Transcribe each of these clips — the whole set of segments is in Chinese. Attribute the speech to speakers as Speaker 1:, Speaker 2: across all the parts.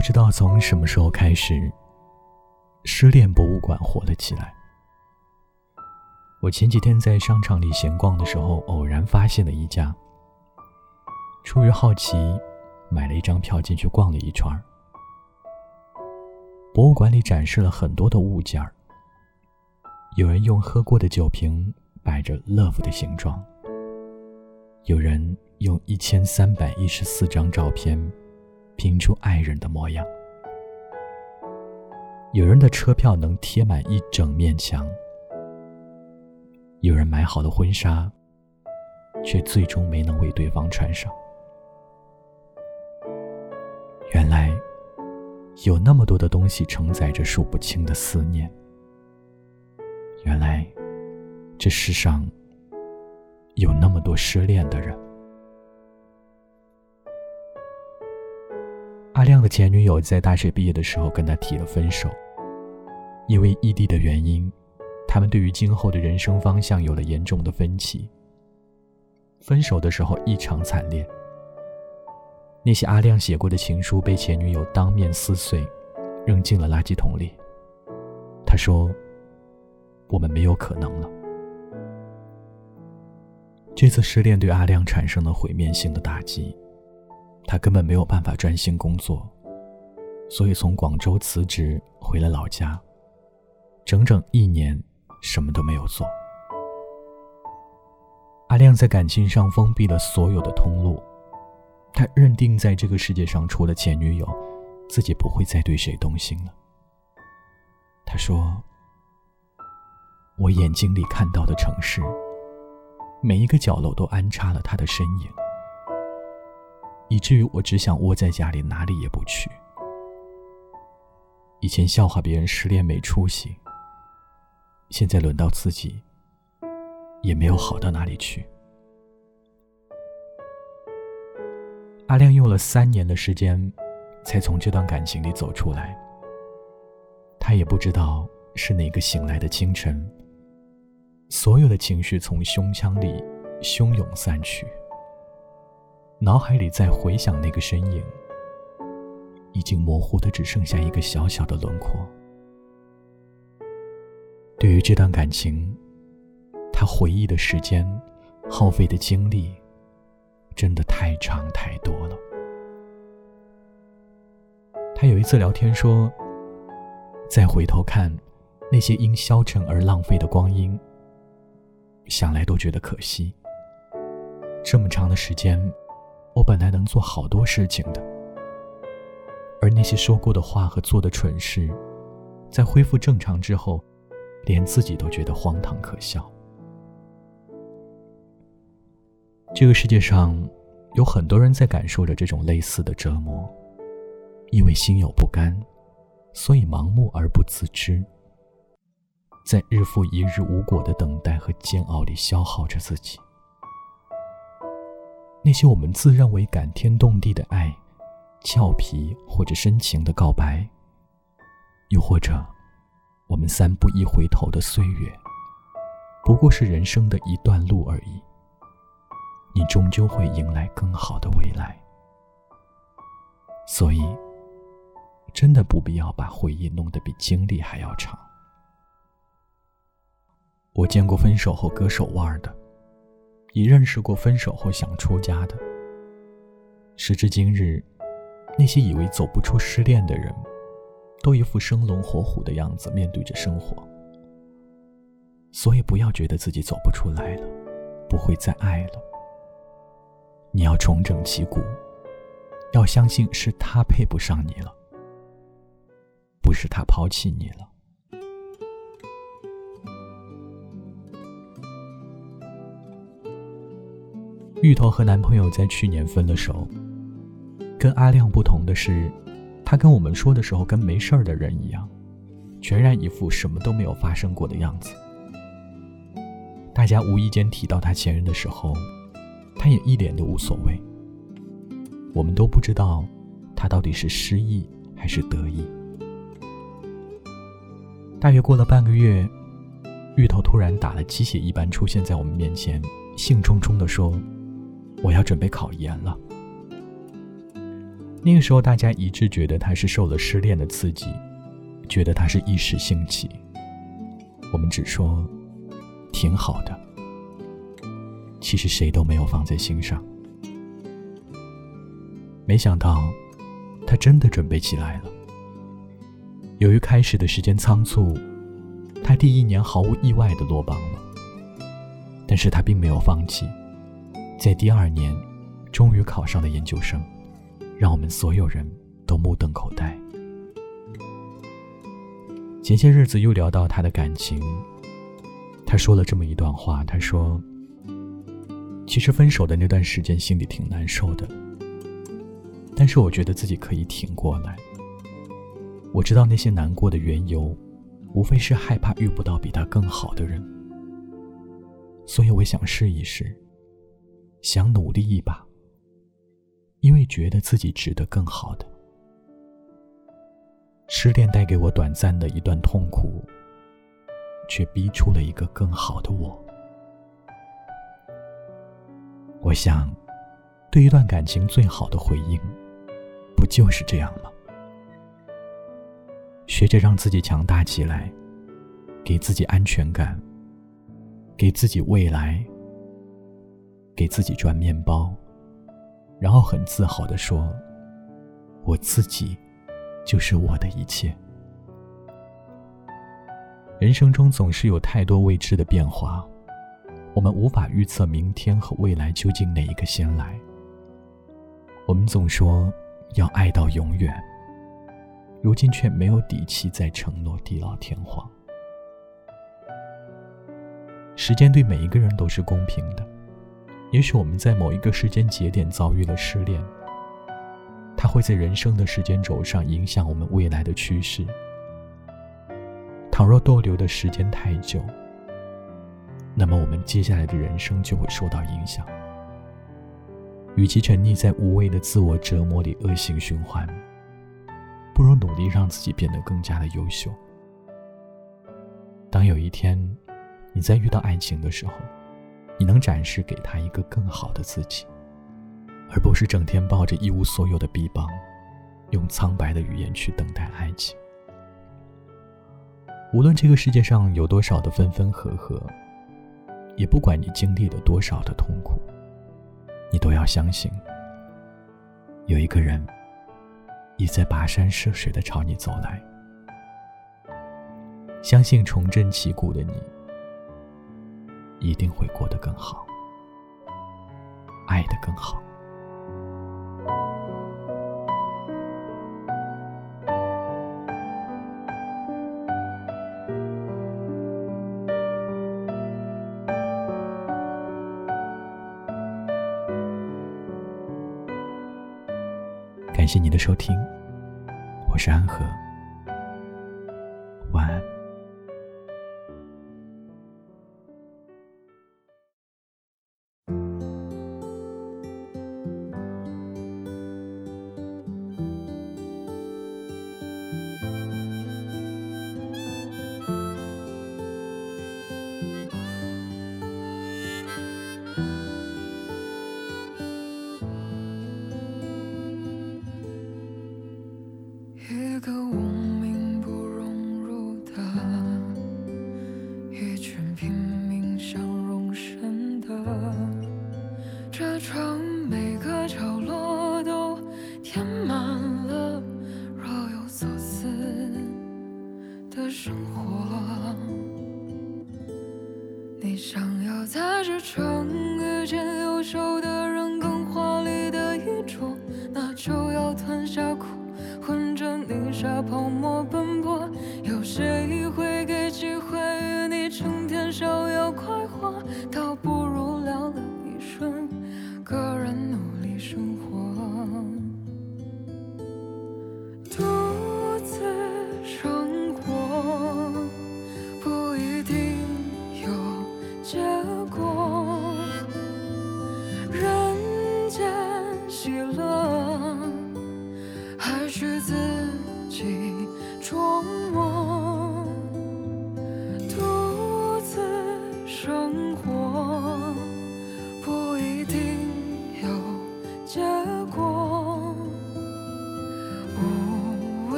Speaker 1: 不知道从什么时候开始，失恋博物馆火了起来。我前几天在商场里闲逛的时候，偶然发现了一家。出于好奇，买了一张票进去逛了一圈儿。博物馆里展示了很多的物件儿，有人用喝过的酒瓶摆着 “love” 的形状，有人用一千三百一十四张照片拼出爱人的模样，有人的车票能贴满一整面墙，有人买好了婚纱，却最终没能为对方穿上。原来，有那么多的东西承载着数不清的思念。原来，这世上有那么多失恋的人。阿亮的前女友在大学毕业的时候跟他提了分手，因为异地的原因，他们对于今后的人生方向有了严重的分歧。分手的时候异常惨烈。那些阿亮写过的情书被前女友当面撕碎，扔进了垃圾桶里。他说：“我们没有可能了。”这次失恋对阿亮产生了毁灭性的打击，他根本没有办法专心工作，所以从广州辞职回了老家，整整一年什么都没有做。阿亮在感情上封闭了所有的通路。他认定，在这个世界上，除了前女友，自己不会再对谁动心了。他说：“我眼睛里看到的城市，每一个角落都安插了他的身影，至于我只想窝在家里，哪里也不去。以前笑话别人失恋没出息，现在轮到自己，也没有好到哪里去。”阿亮用了三年的时间，才从这段感情里走出来。他也不知道是哪个醒来的清晨，所有的情绪从胸腔里汹涌散去，脑海里在回想那个身影，已经模糊的只剩下一个小小的轮廓。对于这段感情，他回忆的时间，耗费的精力。真的太长太多了。他有一次聊天说：“再回头看那些因消沉而浪费的光阴，想来都觉得可惜。这么长的时间，我本来能做好多事情的，而那些说过的话和做的蠢事，在恢复正常之后，连自己都觉得荒唐可笑。”这个世界上，有很多人在感受着这种类似的折磨，因为心有不甘，所以盲目而不自知，在日复一日无果的等待和煎熬里消耗着自己。那些我们自认为感天动地的爱，俏皮或者深情的告白，又或者我们三步一回头的岁月，不过是人生的一段路而已。你终究会迎来更好的未来，所以真的不必要把回忆弄得比经历还要长。我见过分手后割手腕的，已认识过分手后想出家的。时至今日，那些以为走不出失恋的人，都一副生龙活虎的样子面对着生活。所以不要觉得自己走不出来了，不会再爱了。你要重整旗鼓，要相信是他配不上你了，不是他抛弃你了。芋头和男朋友在去年分了手，跟阿亮不同的是，他跟我们说的时候跟没事儿的人一样，全然一副什么都没有发生过的样子。大家无意间提到他前任的时候。他也一脸的无所谓。我们都不知道，他到底是失意还是得意。大约过了半个月，芋头突然打了鸡血一般出现在我们面前，兴冲冲地说：“我要准备考研了。”那个时候，大家一致觉得他是受了失恋的刺激，觉得他是一时兴起。我们只说挺好的，其实谁都没有放在心上。没想到，他真的准备起来了。由于开始的时间仓促，他第一年毫无意外的落榜了。但是他并没有放弃，在第二年，终于考上了研究生，让我们所有人都目瞪口呆。前些日子又聊到他的感情，他说了这么一段话：“他说，其实分手的那段时间心里挺难受的，但是我觉得自己可以挺过来。我知道那些难过的缘由，无非是害怕遇不到比他更好的人。”所以我想试一试，想努力一把，因为觉得自己值得更好的。失恋带给我短暂的一段痛苦，却逼出了一个更好的我。我想，对一段感情最好的回应，不就是这样吗？学着让自己强大起来，给自己安全感。给自己未来，给自己赚面包，然后很自豪的说：“我自己就是我的一切。”人生中总是有太多未知的变化，我们无法预测明天和未来究竟哪一个先来。我们总说要爱到永远，如今却没有底气再承诺地老天荒。时间对每一个人都是公平的，也许我们在某一个时间节点遭遇了失恋，它会在人生的时间轴上影响我们未来的趋势。倘若逗留的时间太久，那么我们接下来的人生就会受到影响。与其沉溺在无谓的自我折磨里恶性循环，不如努力让自己变得更加的优秀。当有一天，你在遇到爱情的时候，你能展示给他一个更好的自己，而不是整天抱着一无所有的臂膀，用苍白的语言去等待爱情。无论这个世界上有多少的分分合合，也不管你经历了多少的痛苦，你都要相信，有一个人，已在跋山涉水的朝你走来。相信重振旗鼓的你。一定会过得更好，爱得更好。感谢你的收听，我是安和。
Speaker 2: 个无名不融入的，一群拼命想容身的，这城每个角落都填满了若有所思的生活。你想要在这城遇见优秀的人，更华丽的衣着，那就要吞下。沙泡沫奔波。有谁会给机会与你成天逍遥快活？倒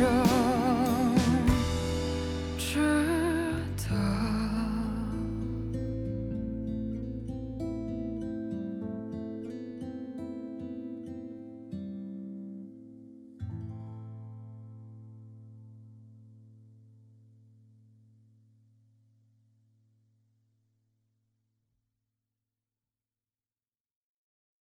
Speaker 2: sure